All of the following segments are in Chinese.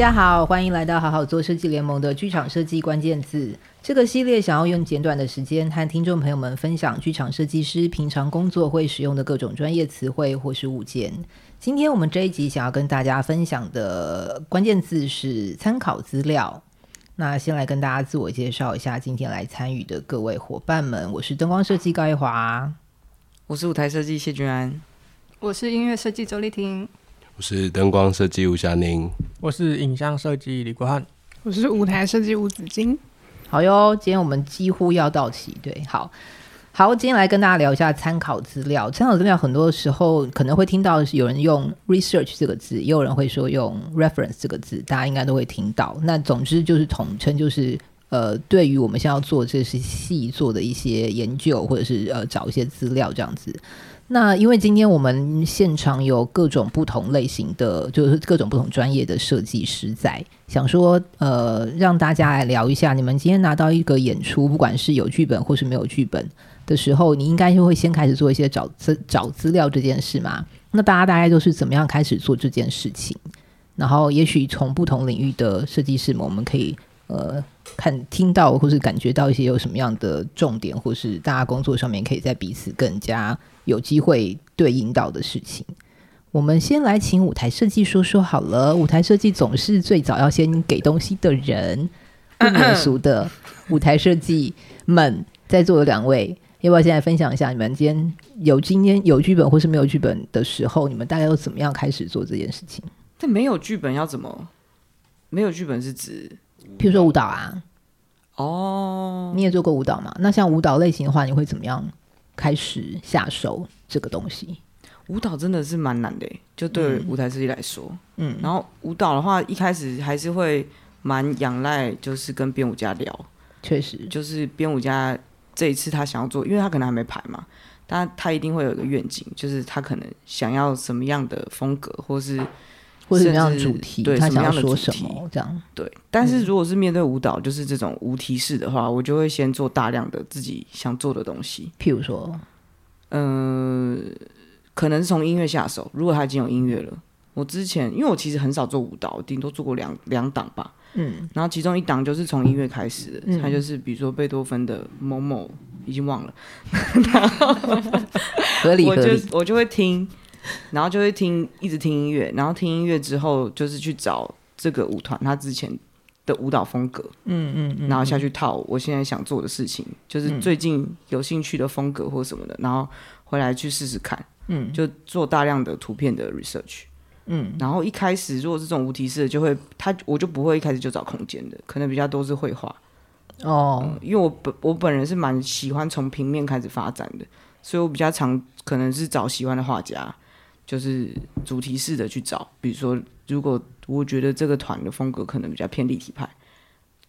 大家好，欢迎来到好好做设计联盟的剧场设计关键字。这个系列想要用简短的时间和听众朋友们分享剧场设计师平常工作会使用的各种专业词汇或是物件。今天我们这一集想要跟大家分享的关键字是参考资料。那先来跟大家自我介绍一下，今天来参与的各位伙伴们，我是灯光设计高一华，我是舞台设计谢君安，我是音乐设计周丽婷。我是灯光设计吴霞宁，我是影像设计李国汉，我是舞台设计吴子金。好哟，今天我们几乎要到齐，对，好好，今天来跟大家聊一下参考资料。参考资料很多时候可能会听到有人用 research 这个字，也有人会说用 reference 这个字，大家应该都会听到。那总之就是统称，就是呃，对于我们现在要做这些细做的一些研究，或者是呃找一些资料这样子。那因为今天我们现场有各种不同类型的，就是各种不同专业的设计师在，想说呃让大家来聊一下，你们今天拿到一个演出，不管是有剧本或是没有剧本的时候，你应该就会先开始做一些找资找资料这件事嘛。那大家大概都是怎么样开始做这件事情？然后也许从不同领域的设计师们，我们可以呃看听到或是感觉到一些有什么样的重点，或是大家工作上面可以在彼此更加。有机会对应到的事情，我们先来请舞台设计说说好了。舞台设计总是最早要先给东西的人，不 免俗的舞台设计们，在座的两位，要不要先来分享一下你们今天有今天有剧本或是没有剧本的时候，你们大概都怎么样开始做这件事情？但没有剧本要怎么？没有剧本是指，譬如说舞蹈啊？哦，你也做过舞蹈嘛？那像舞蹈类型的话，你会怎么样？开始下手这个东西，舞蹈真的是蛮难的，就对舞台设计来说，嗯，然后舞蹈的话，一开始还是会蛮仰赖，就是跟编舞家聊，确实，就是编舞家这一次他想要做，因为他可能还没排嘛，但他一定会有一个愿景，就是他可能想要什么样的风格，或是或者什么样的主题，对，他想要说什么这样，对。但是如果是面对舞蹈，就是这种无提示的话，我就会先做大量的自己想做的东西。譬如说，嗯、呃，可能是从音乐下手。如果他已经有音乐了，我之前因为我其实很少做舞蹈，顶多做过两两档吧。嗯，然后其中一档就是从音乐开始的，嗯、它就是比如说贝多芬的某某，已经忘了。合理合理，我就我就会听。然后就会听，一直听音乐，然后听音乐之后，就是去找这个舞团他之前的舞蹈风格，嗯嗯嗯，然后下去套我现在想做的事情，就是最近有兴趣的风格或什么的，然后回来去试试看，嗯，就做大量的图片的 research，嗯，然后一开始如果是这种无提示的，就会他我就不会一开始就找空间的，可能比较多是绘画，哦、嗯，因为我本我本人是蛮喜欢从平面开始发展的，所以我比较常可能是找喜欢的画家。就是主题式的去找，比如说，如果我觉得这个团的风格可能比较偏立体派，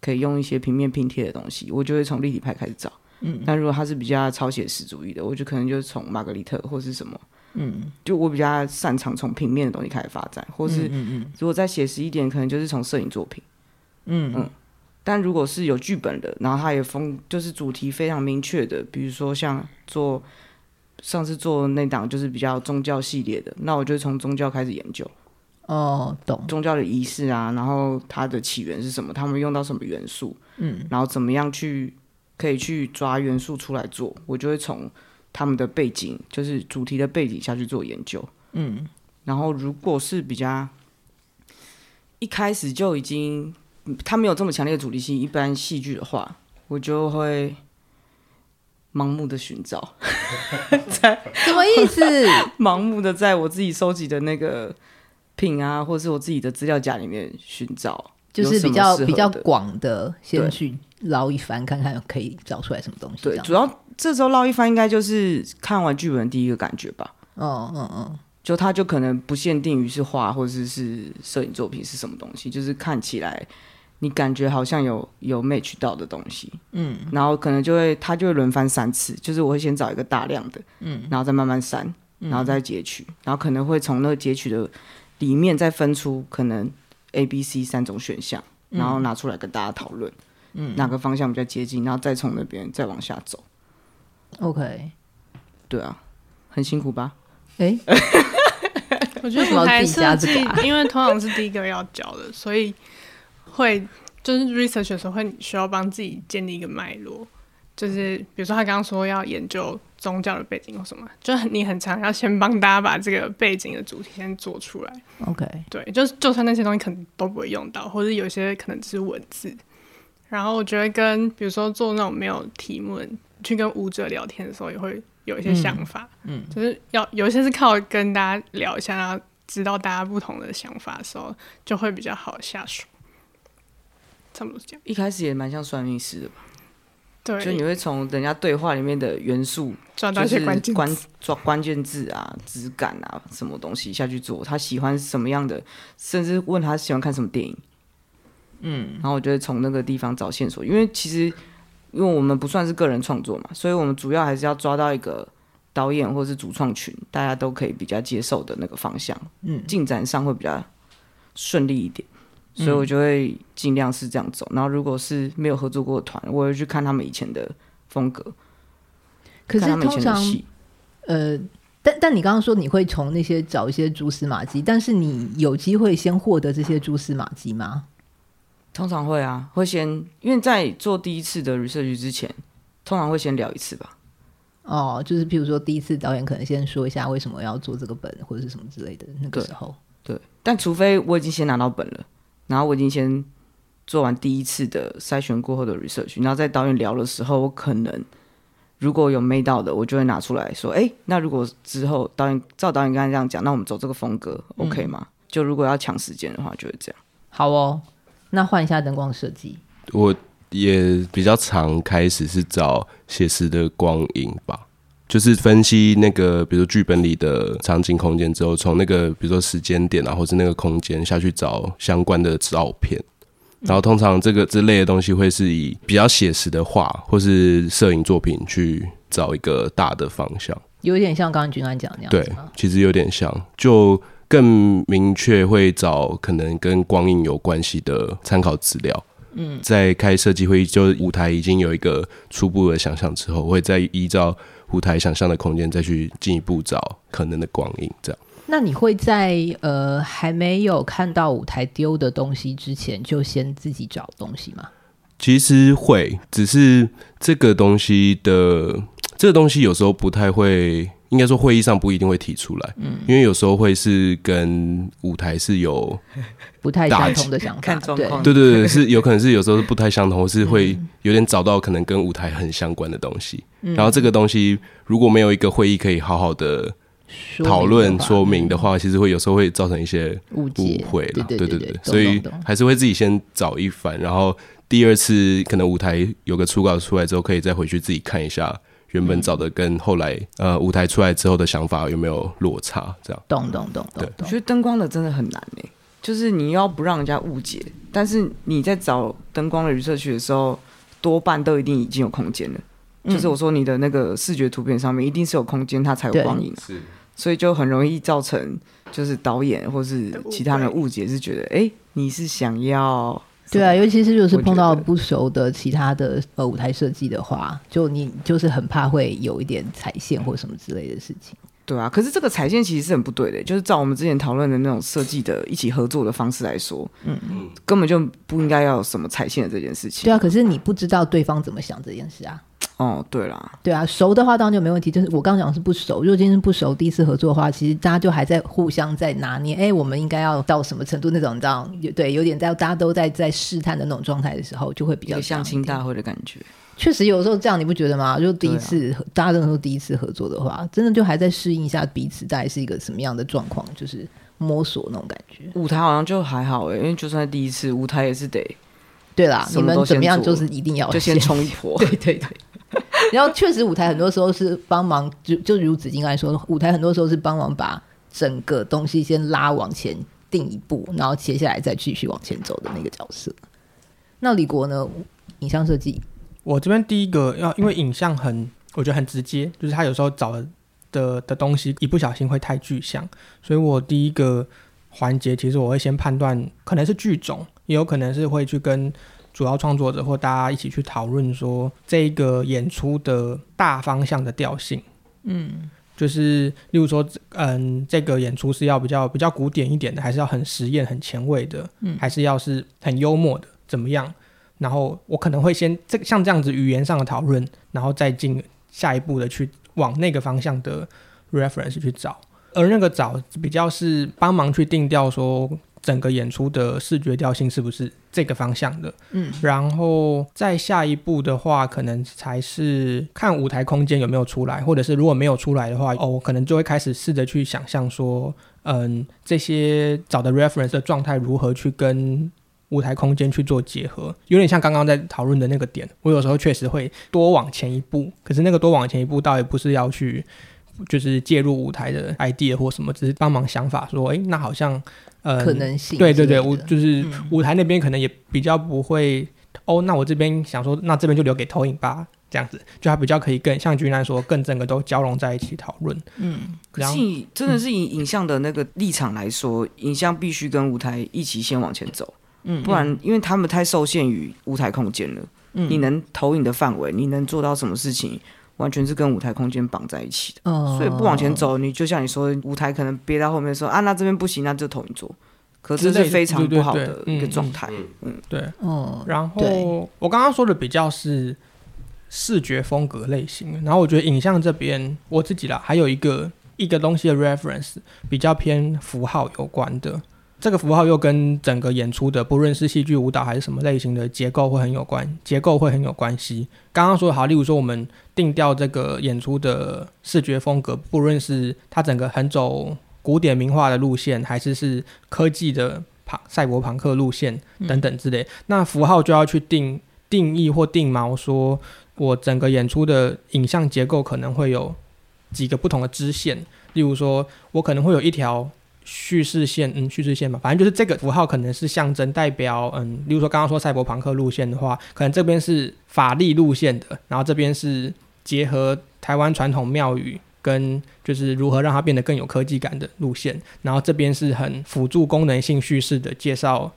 可以用一些平面拼贴的东西，我就会从立体派开始找。嗯，但如果他是比较超写实主义的，我就可能就是从玛格丽特或是什么。嗯，就我比较擅长从平面的东西开始发展，或是如果再写实一点，可能就是从摄影作品。嗯嗯，但如果是有剧本的，然后他也风就是主题非常明确的，比如说像做。上次做那档就是比较宗教系列的，那我就从宗教开始研究。哦，懂。宗教的仪式啊，然后它的起源是什么？他们用到什么元素？嗯，然后怎么样去可以去抓元素出来做？我就会从他们的背景，就是主题的背景下去做研究。嗯，然后如果是比较一开始就已经他没有这么强烈的主题性，一般戏剧的话，我就会。盲目的寻找，在什么意思？盲目的在我自己收集的那个品啊，或是我自己的资料夹里面寻找，就是比较比较广的，先去捞一番，看看可以找出来什么东西。对，主要这时候捞一番，应该就是看完剧本的第一个感觉吧。哦，嗯嗯，就它就可能不限定于是画或者是是摄影作品是什么东西，就是看起来。你感觉好像有有 match 到的东西，嗯，然后可能就会他就会轮番三次，就是我会先找一个大量的，嗯，然后再慢慢删，然后再截取，嗯，然后可能会从那个截取的里面再分出可能 A、B、C 三种选项，然后拿出来跟大家讨论，嗯，哪个方向比较接近，然后再从那边再往下走。OK，对啊，很辛苦吧？哎，我觉得舞台设计，因为通常是第一个要教的，所以会就是 research 的时候会需要帮自己建立一个脉络。就是比如说他刚刚说要研究宗教的背景或什么，就你很常要先帮大家把这个背景的主题先做出来。OK，对，就是就算那些东西可能都不会用到，或者有些可能只是文字。然后我觉得跟比如说做那种没有题目去跟舞者聊天的时候，也会有一些想法。嗯，嗯就是要有一些是靠跟大家聊一下，然后知道大家不同的想法的时候，就会比较好下手。差不多是这样。一开始也蛮像算命师的吧？对，就你会从人家对话里面的元素抓到一些关键关抓关键字啊、质感啊，什么东西下去做。他喜欢什么样的，甚至问他喜欢看什么电影。嗯，然后我就会从那个地方找线索，因为其实因为我们不算是个人创作嘛，所以我们主要还是要抓到一个导演或是主创群，大家都可以比较接受的那个方向。嗯，进展上会比较顺利一点。所以我就会尽量是这样走，然后如果是没有合作过的团，我会去看他们以前的风格。可是通常，呃，但但你刚刚说你会从那些找一些蛛丝马迹，但是你有机会先获得这些蛛丝马迹吗？通常会啊，会先因为在做第一次的 research 之前，通常会先聊一次吧。哦，就是譬如说第一次导演可能先说一下为什么要做这个本或者是什么之类的那个时候。对，但除非我已经先拿到本了。然后我已经先做完第一次的筛选过后的 research，然后在导演聊的时候，我可能如果有 made 到的，我就会拿出来说：“哎，那如果之后导演照导演刚才这样讲，那我们走这个风格、嗯、OK 吗？”就如果要抢时间的话，就会这样。好哦，那换一下灯光设计。我也比较常开始是找写实的光影吧。就是分析那个，比如说剧本里的场景空间之后，从那个比如说时间点啊，或是那个空间下去找相关的照片，然后通常这个这类的东西会是以比较写实的画或是摄影作品去找一个大的方向，有点像刚刚君安讲那样。对，其实有点像，就更明确会找可能跟光影有关系的参考资料。嗯，在开设计会议，就舞台已经有一个初步的想象之后，会再依照。舞台想象的空间，再去进一步找可能的光影，这样。那你会在呃还没有看到舞台丢的东西之前，就先自己找东西吗？其实会，只是这个东西的这个东西有时候不太会。应该说会议上不一定会提出来，嗯，因为有时候会是跟舞台是有 不太相同的想法，看状况，对对对，是有可能是有时候是不太相同，或是会有点找到可能跟舞台很相关的东西，嗯，然后这个东西如果没有一个会议可以好好的讨论说明的话，其实会有时候会造成一些误会了，对对对，所以还是会自己先找一番，然后第二次可能舞台有个初稿出来之后，可以再回去自己看一下。原本找的跟后来呃舞台出来之后的想法有没有落差？这样，懂懂懂懂。我觉得灯光的真的很难诶，就是你要不让人家误解，但是你在找灯光的 research 的时候，多半都一定已经有空间了。嗯。就是我说你的那个视觉图片上面一定是有空间，它才有光影，是，所以就很容易造成就是导演或是其他人误解，是觉得哎、欸、你是想要。对啊，尤其是就是碰到不熟的其他的呃舞台设计的话，就你就是很怕会有一点踩线或什么之类的事情。对啊，可是这个踩线其实是很不对的，就是照我们之前讨论的那种设计的一起合作的方式来说，嗯嗯，根本就不应该要有什么踩线的这件事情。对啊，可是你不知道对方怎么想这件事啊。哦，对啦，对啊，熟的话当然就没问题。就是我刚刚讲的是不熟，如果今天是不熟，第一次合作的话，其实大家就还在互相在拿捏。哎，我们应该要到什么程度？那种你知道，对，有点在大家都在在试探的那种状态的时候，就会比较相亲大会的感觉。确实有时候这样，你不觉得吗？就第一次，啊、大家都说第一次合作的话，真的就还在适应一下彼此，大概是一个什么样的状况，就是摸索那种感觉。舞台好像就还好哎，因为就算第一次，舞台也是得对啦。你们怎么样，就是一定要就先冲一波。对 对对。然后确实，舞台很多时候是帮忙，就就如子金来说，舞台很多时候是帮忙把整个东西先拉往前定一步，然后接下来再继续往前走的那个角色。那李国呢？影像设计，我这边第一个要，因为影像很，我觉得很直接，就是他有时候找的的东西一不小心会太具象，所以我第一个环节其实我会先判断，可能是剧种，也有可能是会去跟。主要创作者或大家一起去讨论说这个演出的大方向的调性，嗯，就是例如说，嗯，这个演出是要比较比较古典一点的，还是要很实验、很前卫的，嗯，还是要是很幽默的，怎么样？然后我可能会先这像这样子语言上的讨论，然后再进下一步的去往那个方向的 reference 去找，而那个找比较是帮忙去定调说。整个演出的视觉调性是不是这个方向的？嗯，然后再下一步的话，可能才是看舞台空间有没有出来，或者是如果没有出来的话，哦，我可能就会开始试着去想象说，嗯，这些找的 reference 的状态如何去跟舞台空间去做结合，有点像刚刚在讨论的那个点。我有时候确实会多往前一步，可是那个多往前一步倒也不是要去就是介入舞台的 idea 或什么，只是帮忙想法说，诶，那好像。呃，可能性对对对，我就是舞台那边可能也比较不会、嗯、哦。那我这边想说，那这边就留给投影吧，这样子就还比较可以更像君兰说，更整个都交融在一起讨论。嗯，可是以真的是以影像的那个立场来说，嗯、影像必须跟舞台一起先往前走，嗯，不然因为他们太受限于舞台空间了。嗯，你能投影的范围，你能做到什么事情？完全是跟舞台空间绑在一起的，哦、所以不往前走，你就像你说，舞台可能憋到后面说啊，那这边不行，那就投影做，可是这是非常不好的一个状态。嗯，对，哦，然后我刚刚说的比较是视觉风格类型，然后我觉得影像这边我自己啦，还有一个一个东西的 reference 比较偏符号有关的。这个符号又跟整个演出的，不论是戏剧、舞蹈还是什么类型的结构会很有关，结构会很有关系。刚刚说的好，例如说我们定调这个演出的视觉风格，不论是它整个很走古典名画的路线，还是是科技的庞赛博朋克路线等等之类，嗯、那符号就要去定定义或定锚，说我整个演出的影像结构可能会有几个不同的支线，例如说我可能会有一条。叙事线，嗯，叙事线嘛，反正就是这个符号可能是象征代表，嗯，例如说刚刚说赛博朋克路线的话，可能这边是法力路线的，然后这边是结合台湾传统庙宇跟就是如何让它变得更有科技感的路线，然后这边是很辅助功能性叙事的介绍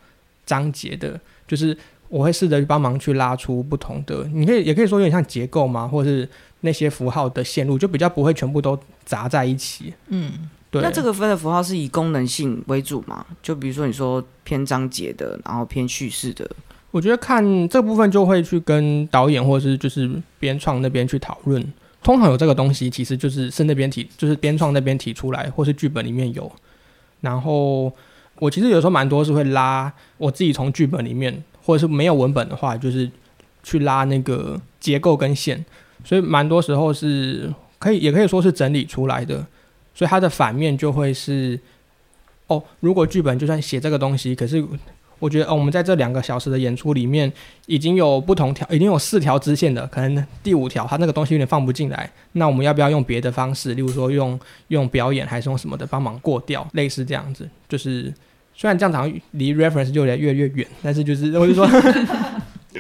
章节的，就是我会试着去帮忙去拉出不同的，你可以也可以说有点像结构嘛，或是那些符号的线路，就比较不会全部都砸在一起，嗯。对那这个分的符号是以功能性为主嘛？就比如说你说偏章节的，然后偏叙事的，我觉得看这部分就会去跟导演或者是就是编创那边去讨论。通常有这个东西，其实就是是那边提，就是编创那边提出来，或是剧本里面有。然后我其实有时候蛮多是会拉我自己从剧本里面，或者是没有文本的话，就是去拉那个结构跟线。所以蛮多时候是可以，也可以说是整理出来的。所以它的反面就会是，哦，如果剧本就算写这个东西，可是我觉得，哦，我们在这两个小时的演出里面，已经有不同条，已经有四条支线的，可能第五条它那个东西有点放不进来，那我们要不要用别的方式，例如说用用表演还是用什么的帮忙过掉，类似这样子，就是虽然这样好像离 reference 就越来越越远，但是就是我就说。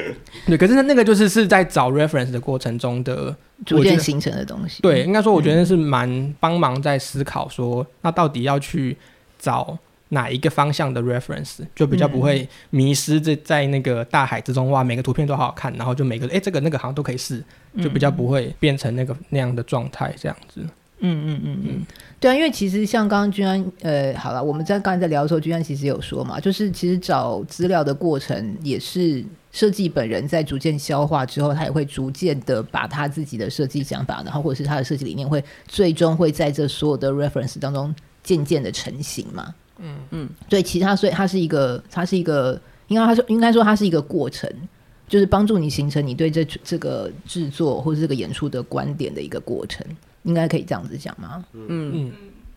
对，可是那个就是是在找 reference 的过程中的逐渐形成的东西。对，应该说我觉得是蛮帮忙在思考说，嗯、那到底要去找哪一个方向的 reference，就比较不会迷失在在那个大海之中。哇，每个图片都好好看，然后就每个哎这个那个好像都可以试，就比较不会变成那个那样的状态这样子。嗯嗯嗯嗯，对啊，因为其实像刚刚君安，呃，好了，我们在刚才在聊的时候，君安其实有说嘛，就是其实找资料的过程也是设计本人在逐渐消化之后，他也会逐渐的把他自己的设计想法，然后或者是他的设计理念，会最终会在这所有的 reference 当中渐渐的成型嘛。嗯嗯，对，其他所以它是一个，它是一个，应该他说应该说它是一个过程，就是帮助你形成你对这这个制作或者这个演出的观点的一个过程。应该可以这样子讲吗？嗯嗯，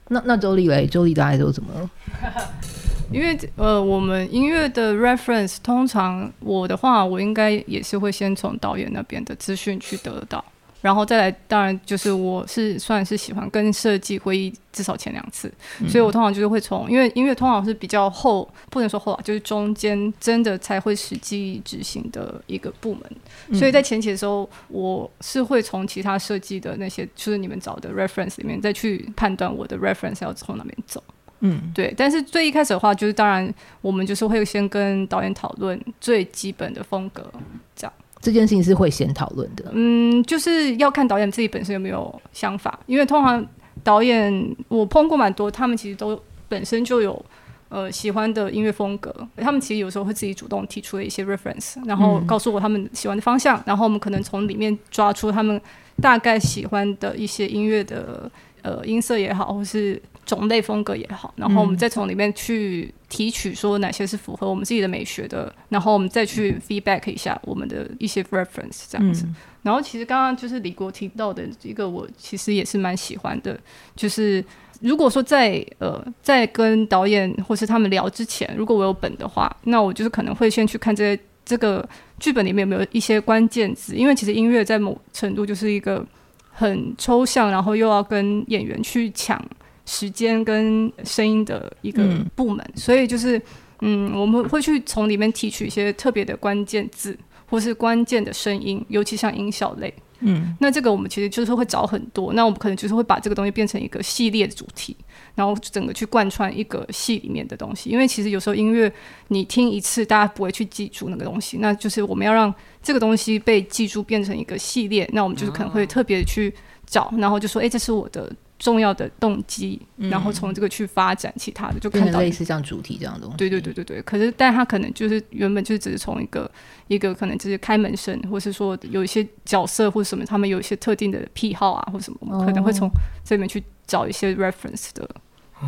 那那周丽嘞，周丽大概都怎么了？因为呃，我们音乐的 reference 通常我的话，我应该也是会先从导演那边的资讯去得到。然后再来，当然就是我是算是喜欢跟设计会议至少前两次，嗯、所以我通常就是会从，因为音乐通常是比较后，不能说后啊，就是中间真的才会实际执行的一个部门，嗯、所以在前期的时候，我是会从其他设计的那些，就是你们找的 reference 里面再去判断我的 reference 要从哪边走，嗯，对。但是最一开始的话，就是当然我们就是会先跟导演讨论最基本的风格，这样。这件事情是会先讨论的，嗯，就是要看导演自己本身有没有想法，因为通常导演我碰过蛮多，他们其实都本身就有呃喜欢的音乐风格，他们其实有时候会自己主动提出了一些 reference，然后告诉我他们喜欢的方向，嗯、然后我们可能从里面抓出他们大概喜欢的一些音乐的呃音色也好，或是。种类风格也好，然后我们再从里面去提取，说哪些是符合我们自己的美学的，然后我们再去 feedback 一下我们的一些 reference 这样子。嗯、然后其实刚刚就是李国提到的一个，我其实也是蛮喜欢的，就是如果说在呃在跟导演或是他们聊之前，如果我有本的话，那我就是可能会先去看这些这个剧本里面有没有一些关键字，因为其实音乐在某程度就是一个很抽象，然后又要跟演员去抢。时间跟声音的一个部门，嗯、所以就是，嗯，我们会去从里面提取一些特别的关键字，或是关键的声音，尤其像音效类，嗯，那这个我们其实就是会找很多，那我们可能就是会把这个东西变成一个系列的主题，然后整个去贯穿一个戏里面的东西，因为其实有时候音乐你听一次，大家不会去记住那个东西，那就是我们要让这个东西被记住，变成一个系列，那我们就是可能会特别去找，然后就说，哎，这是我的。重要的动机，然后从这个去发展其他的，嗯、就看到类似像主题这样的东西。对对对对对。可是，但他可能就是原本就是只是从一个一个可能就是开门声，或是说有一些角色或什么，他们有一些特定的癖好啊，或什么，我们可能会从这里面去找一些 reference 的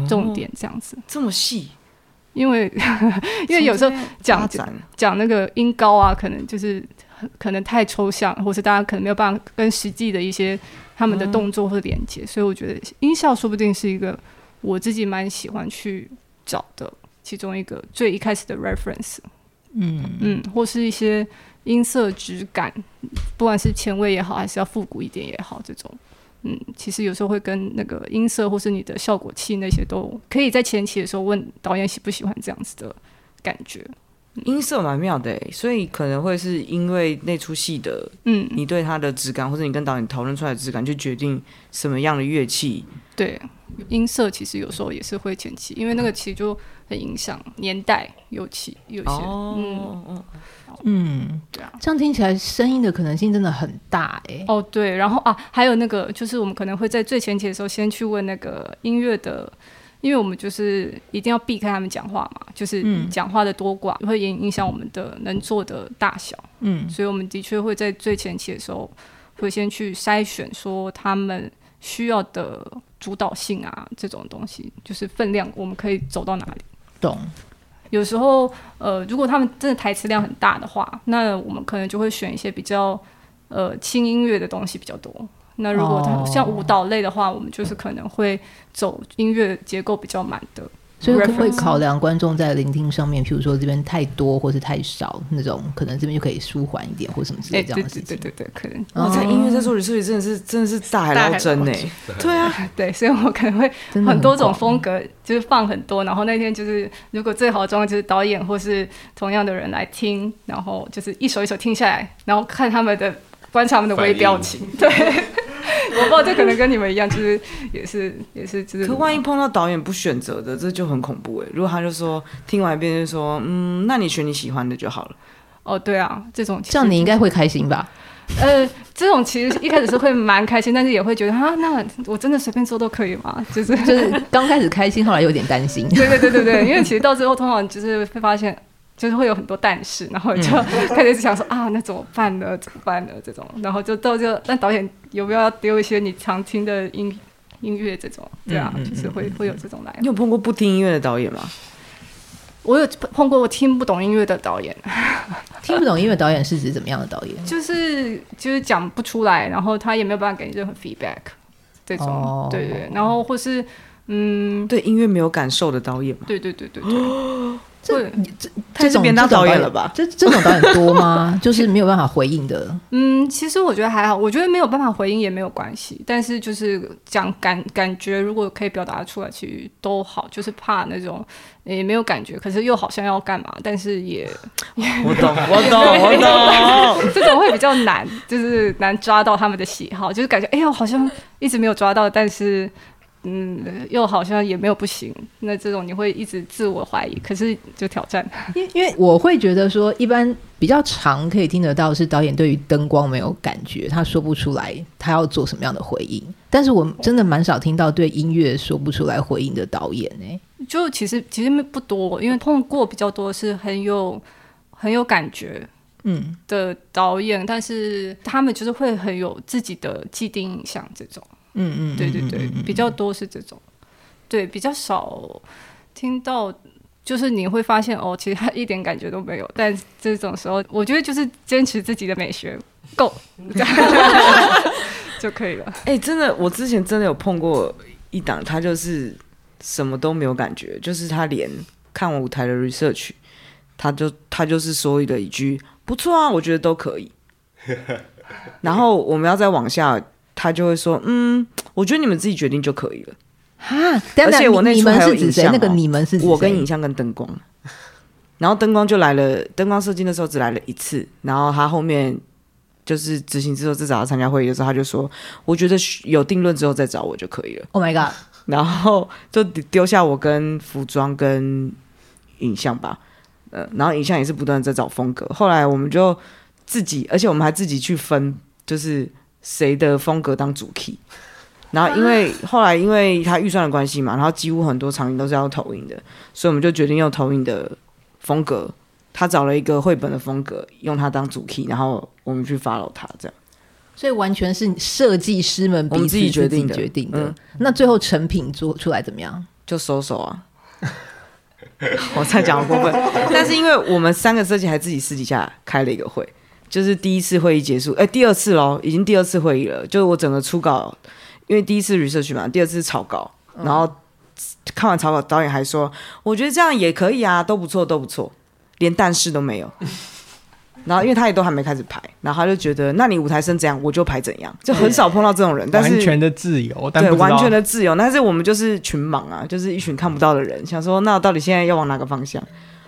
重点，这样子。哦、这么细？因为 因为有时候讲讲那个音高啊，可能就是可能太抽象，或是大家可能没有办法跟实际的一些。他们的动作或连接，嗯、所以我觉得音效说不定是一个我自己蛮喜欢去找的其中一个最一开始的 reference，嗯。嗯，或是一些音色质感，不管是前卫也好，还是要复古一点也好，这种，嗯，其实有时候会跟那个音色或是你的效果器那些都可以在前期的时候问导演喜不喜欢这样子的感觉。音色蛮妙的，所以可能会是因为那出戏的，嗯，你对它的质感，或者你跟导演讨论出来的质感，就决定什么样的乐器。对，音色其实有时候也是会前期，因为那个其实就很影响年代，尤其有些，哦、嗯嗯，对啊，这样听起来声音的可能性真的很大哎。哦，对，然后啊，还有那个就是我们可能会在最前期的时候先去问那个音乐的。因为我们就是一定要避开他们讲话嘛，就是讲话的多寡会影影响我们的能做的大小，嗯，所以我们的确会在最前期的时候会先去筛选说他们需要的主导性啊这种东西，就是分量我们可以走到哪里。懂。有时候呃，如果他们真的台词量很大的话，那我们可能就会选一些比较呃轻音乐的东西比较多。那如果它像舞蹈类的话，oh. 我们就是可能会走音乐结构比较满的，所以会考量观众在聆听上面，譬如说这边太多或是太少那种，可能这边就可以舒缓一点或什么之类这样的事情。对对对对，可能。我在音乐在做里，这里真的是真的是大海捞针呢。对啊，对，所以我可能会很多种风格，就是放很多。然后那天就是，如果最好的状况就是导演或是同样的人来听，然后就是一首一首听下来，然后看他们的观察他们的微表情，对。我不知道，这可能跟你们一样，就是也是也是，就是。可万一碰到导演不选择的，这就很恐怖哎。如果他就说听完一遍就说，嗯，那你选你喜欢的就好了。哦，对啊，这种这样你应该会开心吧？呃，这种其实一开始是会蛮开心，但是也会觉得啊，那我真的随便做都可以吗？就是就是刚开始开心，后来有点担心。对对对对对，因为其实到最后通常就是会发现。就是会有很多但是，然后就开始想说、嗯、啊，那怎么办呢？怎么办呢？这种，然后就到就，那导演有没有要丢一些你常听的音音乐这种？对啊，嗯、就是会会有这种来。你有碰过不听音乐的导演吗？我有碰过我听不懂音乐的导演。听不懂音乐导演是指怎么样的导演？就是就是讲不出来，然后他也没有办法给你任何 feedback 这种。对对，然后或是嗯，对音乐没有感受的导演嘛？对对对对对。这你这这种当导演了吧？这这种导演多吗？就是没有办法回应的。嗯，其实我觉得还好，我觉得没有办法回应也没有关系。但是就是讲感感觉，如果可以表达出来，其实都好。就是怕那种也没有感觉，可是又好像要干嘛，但是也 我懂，我懂，我懂。这种会比较难，就是难抓到他们的喜好，就是感觉哎呦，好像一直没有抓到，但是。嗯，又好像也没有不行。那这种你会一直自我怀疑，可是就挑战。因因为我会觉得说，一般比较常可以听得到是导演对于灯光没有感觉，他说不出来他要做什么样的回应。但是我真的蛮少听到对音乐说不出来回应的导演呢、欸。就其实其实不多，因为碰过比较多是很有很有感觉嗯的导演，嗯、但是他们就是会很有自己的既定印象这种。嗯嗯，对对对，比较多是这种，对，比较少听到，就是你会发现哦，其实他一点感觉都没有。但这种时候，我觉得就是坚持自己的美学够 就可以了。哎、欸，真的，我之前真的有碰过一档，他就是什么都没有感觉，就是他连看完舞台的 research，他就他就是说了一句不错啊，我觉得都可以。然后我们要再往下。他就会说：“嗯，我觉得你们自己决定就可以了。”哈，而且我那出还有影像、喔，那个你们是我跟影像跟灯光，然后灯光就来了。灯光设计的时候只来了一次，然后他后面就是执行之后，至少要参加会议的时候，他就说：“我觉得有定论之后再找我就可以了。” Oh my god！然后就丢下我跟服装跟影像吧，呃，然后影像也是不断在找风格。后来我们就自己，而且我们还自己去分，就是。谁的风格当主 key，然后因为后来因为他预算的关系嘛，然后几乎很多场景都是要投影的，所以我们就决定用投影的风格。他找了一个绘本的风格，用它当主 key，然后我们去 follow 他这样。所以完全是设计师们彼此自己决定的。决定的。嗯，那最后成品做出来怎么样？就收手啊！我再讲过分，但是因为我们三个设计还自己私底下开了一个会。就是第一次会议结束，哎、欸，第二次喽，已经第二次会议了。就是我整个初稿，因为第一次 research 嘛，第二次是草稿，然后看完草稿，导演还说，我觉得这样也可以啊，都不错，都不错，连但是都没有。然后因为他也都还没开始排，然后他就觉得，那你舞台生怎样，我就排怎样，就很少碰到这种人。但是完全的自由，对，完全的自由。但是我们就是群盲啊，就是一群看不到的人，想说，那到底现在要往哪个方向？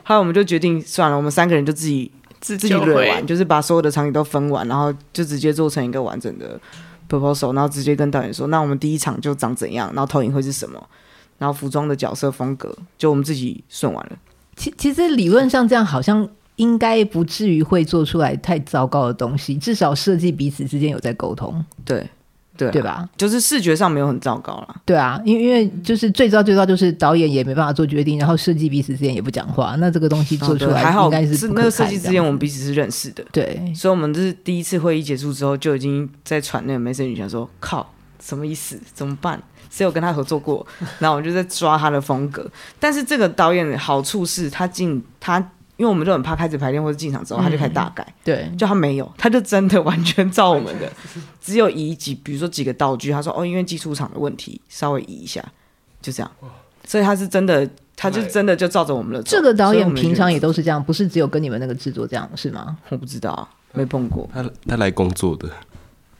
后来我们就决定算了，我们三个人就自己。自己对完，就是把所有的场景都分完，然后就直接做成一个完整的 proposal，然后直接跟导演说，那我们第一场就长怎样，然后投影会是什么，然后服装的角色风格，就我们自己顺完了。其其实理论上这样好像应该不至于会做出来太糟糕的东西，至少设计彼此之间有在沟通。对。对，对吧？就是视觉上没有很糟糕了。对啊，因为因为就是最糟最糟就是导演也没办法做决定，然后设计彼此之间也不讲话，那这个东西做出来应该是，是那个设计之间我们彼此是认识的。对，所以我们就是第一次会议结束之后就已经在传那个 message，想说靠，什么意思？怎么办？谁有跟他合作过？然后我们就在抓他的风格。但是这个导演的好处是他进他。因为我们就很怕开始排练或者进场之后，他就开始大改。嗯、对，就他没有，他就真的 完全照我们的，只有移几，比如说几个道具，他说哦，因为技术场的问题，稍微移一下，就这样。所以他是真的，他就真的就照着我们的。这个导演平常也都是这样，不是只有跟你们那个制作这样是吗？我不知道，没碰过。他他来工作的，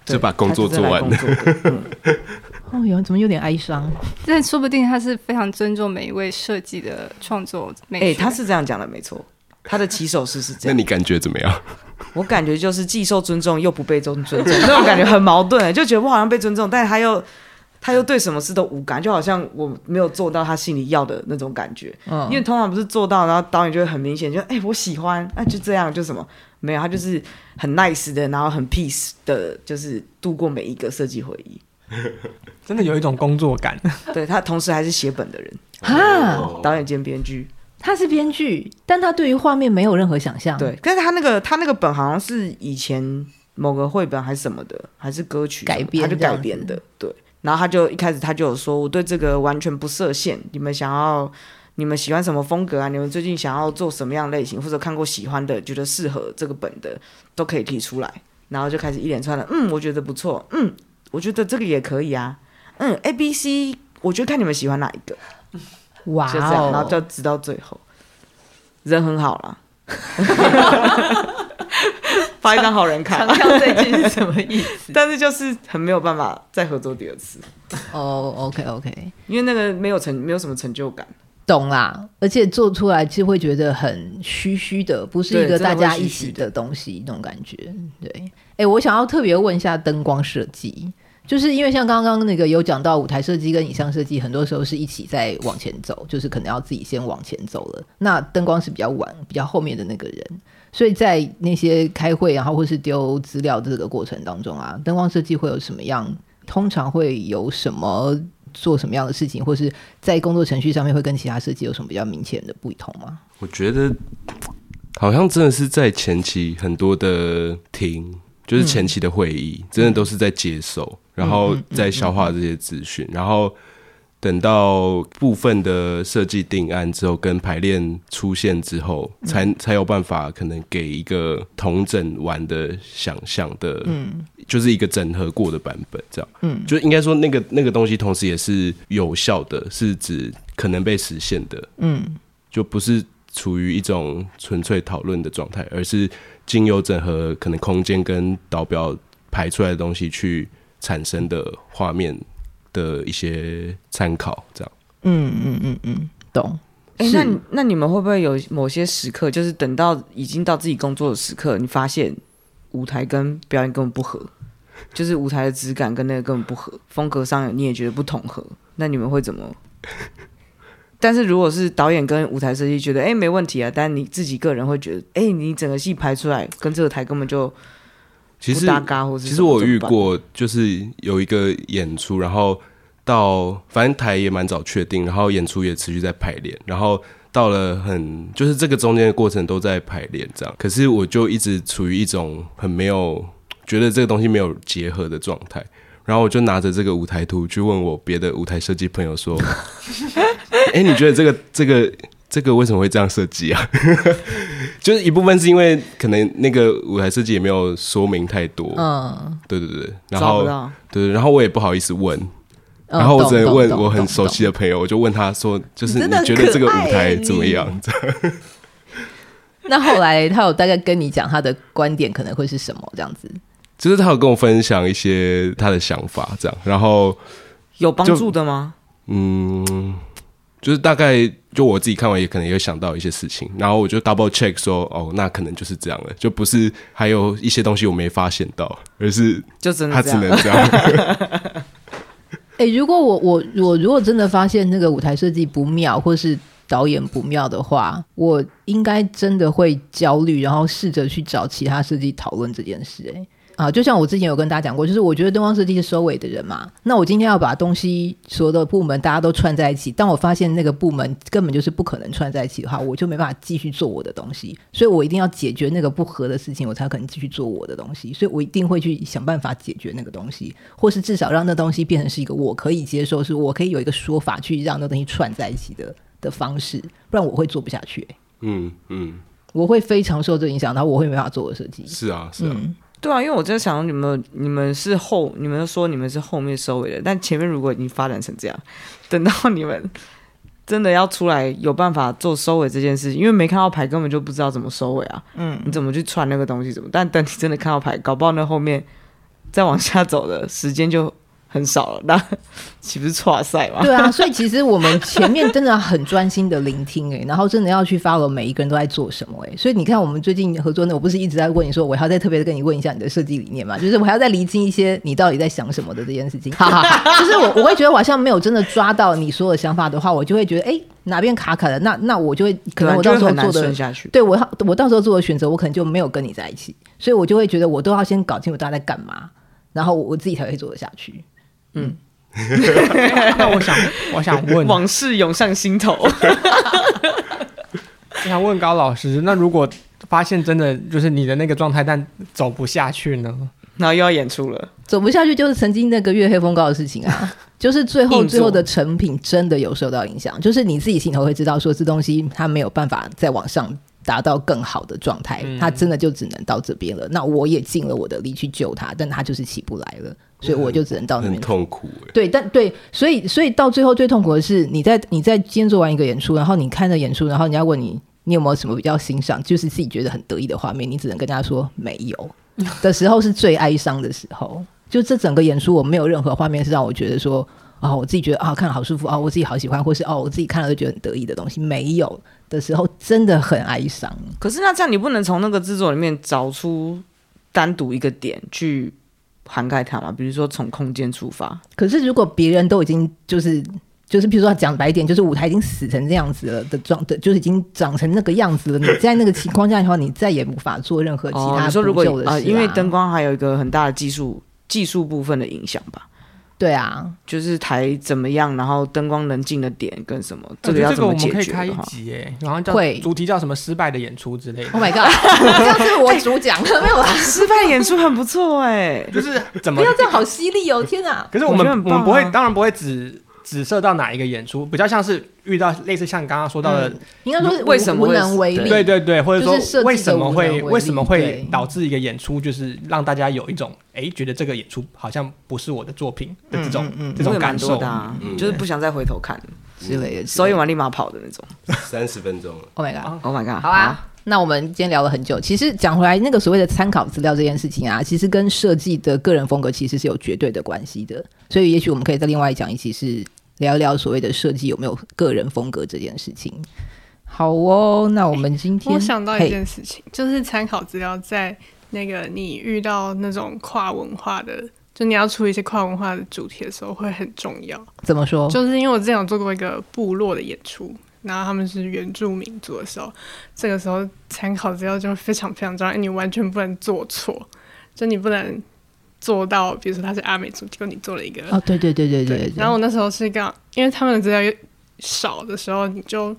就把工作做完 哦哟，怎么有点哀伤？但说不定他是非常尊重每一位设计的创作。哎、欸，他是这样讲的，没错。他的起手式是这样，那你感觉怎么样？我感觉就是既受尊重又不被尊重，那种感觉很矛盾，就觉得我好像被尊重，但是他又他又对什么事都无感，就好像我没有做到他心里要的那种感觉。嗯，因为通常不是做到，然后导演就会很明显就哎、欸，我喜欢，那、啊、就这样，就什么没有，他就是很 nice 的，然后很 peace 的，就是度过每一个设计会议，真的有一种工作感。对，他同时还是写本的人啊，导演兼编剧。他是编剧，但他对于画面没有任何想象。对，但是他那个他那个本好像是以前某个绘本还是什么的，还是歌曲改编，他就改编的。对，然后他就一开始他就有说，我对这个完全不设限，你们想要，你们喜欢什么风格啊？你们最近想要做什么样类型，或者看过喜欢的，觉得适合这个本的，都可以提出来。然后就开始一连串的，嗯，我觉得不错，嗯，我觉得这个也可以啊，嗯，A B C，我觉得看你们喜欢哪一个。哇、wow，就这样，然后就直到最后，人很好啦，发一张好人卡。强调这句是什么意思？但是就是很没有办法再合作第二次。哦、oh，OK OK，因为那个没有成，没有什么成就感。懂啦，而且做出来其实会觉得很虚虚的，不是一个大家一起的东西，那种感觉。对，哎、欸，我想要特别问一下灯光设计。就是因为像刚刚那个有讲到舞台设计跟影像设计，很多时候是一起在往前走，就是可能要自己先往前走了。那灯光是比较晚、比较后面的那个人，所以在那些开会然后或是丢资料的这个过程当中啊，灯光设计会有什么样？通常会有什么做什么样的事情，或是在工作程序上面会跟其他设计有什么比较明显的不同吗？我觉得好像真的是在前期很多的听。就是前期的会议，嗯、真的都是在接收，嗯、然后在消化这些资讯，然后等到部分的设计定案之后，跟排练出现之后，嗯、才才有办法可能给一个同整完的想象的，嗯，就是一个整合过的版本，这样，嗯，就应该说那个那个东西，同时也是有效的，是指可能被实现的，嗯，就不是处于一种纯粹讨论的状态，而是。经由整合可能空间跟导表排出来的东西去产生的画面的一些参考，这样。嗯嗯嗯嗯，懂。哎、欸，那那你们会不会有某些时刻，就是等到已经到自己工作的时刻，你发现舞台跟表演根本不合，就是舞台的质感跟那个根本不合，风格上你也觉得不统合，那你们会怎么？但是如果是导演跟舞台设计觉得哎、欸、没问题啊，但你自己个人会觉得哎、欸、你整个戏排出来跟这个台根本就其实其实我遇过就是有一个演出，然后到反正台也蛮早确定，然后演出也持续在排练，然后到了很就是这个中间的过程都在排练这样，可是我就一直处于一种很没有觉得这个东西没有结合的状态。然后我就拿着这个舞台图去问我别的舞台设计朋友说：“ 哎，你觉得这个这个这个为什么会这样设计啊？” 就是一部分是因为可能那个舞台设计也没有说明太多，嗯，对对对，然后对，然后我也不好意思问，然后我只能问我很熟悉的朋友，我就问他说：“就是你觉得这个舞台怎么样？” 那后来他有大概跟你讲他的观点可能会是什么这样子？就是他有跟我分享一些他的想法，这样，然后有帮助的吗？嗯，就是大概就我自己看完也可能也有想到一些事情，然后我就 double check 说，哦，那可能就是这样了，就不是还有一些东西我没发现到，而是就真的他只能这样。哎、欸，如果我我我如果真的发现那个舞台设计不妙，或是导演不妙的话，我应该真的会焦虑，然后试着去找其他设计讨论这件事、欸。哎。啊，就像我之前有跟大家讲过，就是我觉得灯光设计是收尾的人嘛。那我今天要把东西所有的部门大家都串在一起，当我发现那个部门根本就是不可能串在一起的话，我就没办法继续做我的东西。所以我一定要解决那个不合的事情，我才可能继续做我的东西。所以我一定会去想办法解决那个东西，或是至少让那东西变成是一个我可以接受，是我可以有一个说法去让那东西串在一起的的方式，不然我会做不下去、欸。嗯嗯，我会非常受这影响，然后我会没办法做我的设计。是啊，是啊。嗯对啊，因为我在想，你们你们是后，你们说你们是后面收尾的，但前面如果已经发展成这样，等到你们真的要出来有办法做收尾这件事情，因为没看到牌，根本就不知道怎么收尾啊。嗯，你怎么去串那个东西？怎么？但等你真的看到牌，搞不好那后面再往下走的时间就。很少了，那 岂不是错赛吗？对啊，所以其实我们前面真的很专心的聆听哎、欸，然后真的要去 follow 每一个人都在做什么哎、欸，所以你看我们最近合作呢，我不是一直在问你说，我还要再特别的跟你问一下你的设计理念嘛？就是我还要再厘清一些你到底在想什么的这件事情。就是我我会觉得我好像没有真的抓到你所有的想法的话，我就会觉得哎、欸、哪边卡卡的，那那我就会可能我到时候做的下去，对我我到时候做的选择，我可能就没有跟你在一起，所以我就会觉得我都要先搞清楚大家在干嘛，然后我自己才会做得下去。嗯。那我想，我想问，往事涌上心头。我想问高老师，那如果发现真的就是你的那个状态，但走不下去呢？然后又要演出了，走不下去就是曾经那个月黑风高的事情啊，就是最后最后的成品真的有受到影响，就是你自己心头会知道，说这东西它没有办法再往上达到更好的状态，它真的就只能到这边了。那我也尽了我的力去救它，但它就是起不来了。所以我就只能到那边痛苦。对，但对，所以所以到最后最痛苦的是，你在你在今天做完一个演出，然后你看着演出，然后人家问你，你有没有什么比较欣赏，就是自己觉得很得意的画面，你只能跟大家说没有 的时候是最哀伤的时候。就这整个演出，我没有任何画面是让我觉得说啊，我自己觉得啊，看了好舒服啊，我自己好喜欢，或是哦，我自己看了就觉得很得意的东西，没有的时候真的很哀伤。可是那这样你不能从那个制作里面找出单独一个点去。涵盖它嘛，比如说从空间出发。可是如果别人都已经就是就是，比如说讲白一点，就是舞台已经死成这样子了的状的，就是已经长成那个样子了。你在那个情况下的话，你再也无法做任何其他、啊。你、哦、说如果啊、呃，因为灯光还有一个很大的技术技术部分的影响吧。对啊，就是台怎么样，然后灯光能进的点跟什么，这个要怎么解决？这个我们可以开一集哎，然后叫主题叫什么失败的演出之类的。Oh my god，这样是我主讲的 没有？失败演出很不错哎，就是怎么不要这样好犀利哦，天哪！可是我们我，我们不会，当然不会只。紫色到哪一个演出，比较像是遇到类似像刚刚说到的，应该说为什么无能为力？对对对，或者说为什么会为什么会导致一个演出，就是让大家有一种哎觉得这个演出好像不是我的作品的这种、这种感受、啊，就是不想再回头看之类的，所以完立马跑的那种。三十分钟，Oh my god，Oh my god，好啊。那我们今天聊了很久，其实讲回来，那个所谓的参考资料这件事情啊，其实跟设计的个人风格其实是有绝对的关系的。所以，也许我们可以在另外讲一期，是聊聊所谓的设计有没有个人风格这件事情。好哦，那我们今天、欸、我想到一件事情，就是参考资料在那个你遇到那种跨文化的，就你要出一些跨文化的主题的时候，会很重要。怎么说？就是因为我之前有做过一个部落的演出。然后他们是原住民族的时候，这个时候参考资料就非常非常重要，你完全不能做错，就你不能做到，比如说他是阿美族，结果你做了一个哦，对对对对对，对。然后我那时候是刚，因为他们的资料少的时候，你就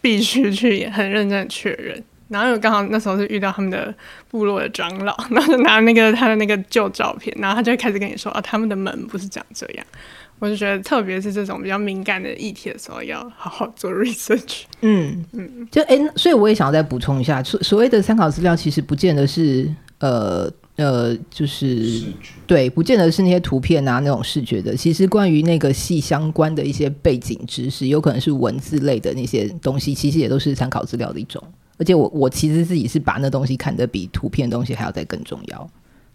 必须去很认真的确认。然后又刚好那时候是遇到他们的部落的长老，然后就拿那个他的那个旧照片，然后他就会开始跟你说啊，他们的门不是长这样。我就觉得，特别是这种比较敏感的议题的时候，要好好做 research。嗯嗯，就哎、欸，所以我也想要再补充一下，所所谓的参考资料，其实不见得是呃呃，就是对，不见得是那些图片啊那种视觉的。其实关于那个戏相关的一些背景知识，有可能是文字类的那些东西，其实也都是参考资料的一种。而且我我其实自己是把那东西看得比图片的东西还要再更重要。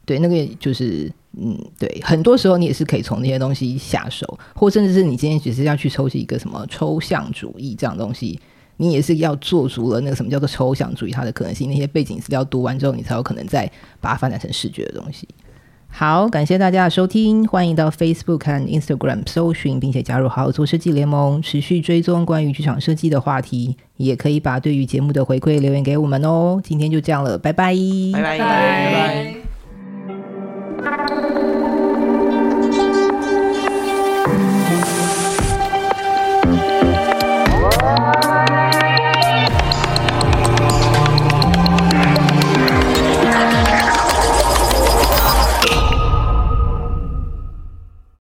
对，那个就是，嗯，对，很多时候你也是可以从那些东西下手，或甚至是你今天只是要去抽起一个什么抽象主义这样东西，你也是要做足了那个什么叫做抽象主义它的可能性，那些背景资料读完之后，你才有可能再把它发展成视觉的东西。好，感谢大家的收听，欢迎到 Facebook 和 Instagram 搜寻，并且加入好好做设计联盟，持续追踪关于剧场设计的话题，也可以把对于节目的回馈留言给我们哦。今天就这样了，拜拜，拜拜，拜拜。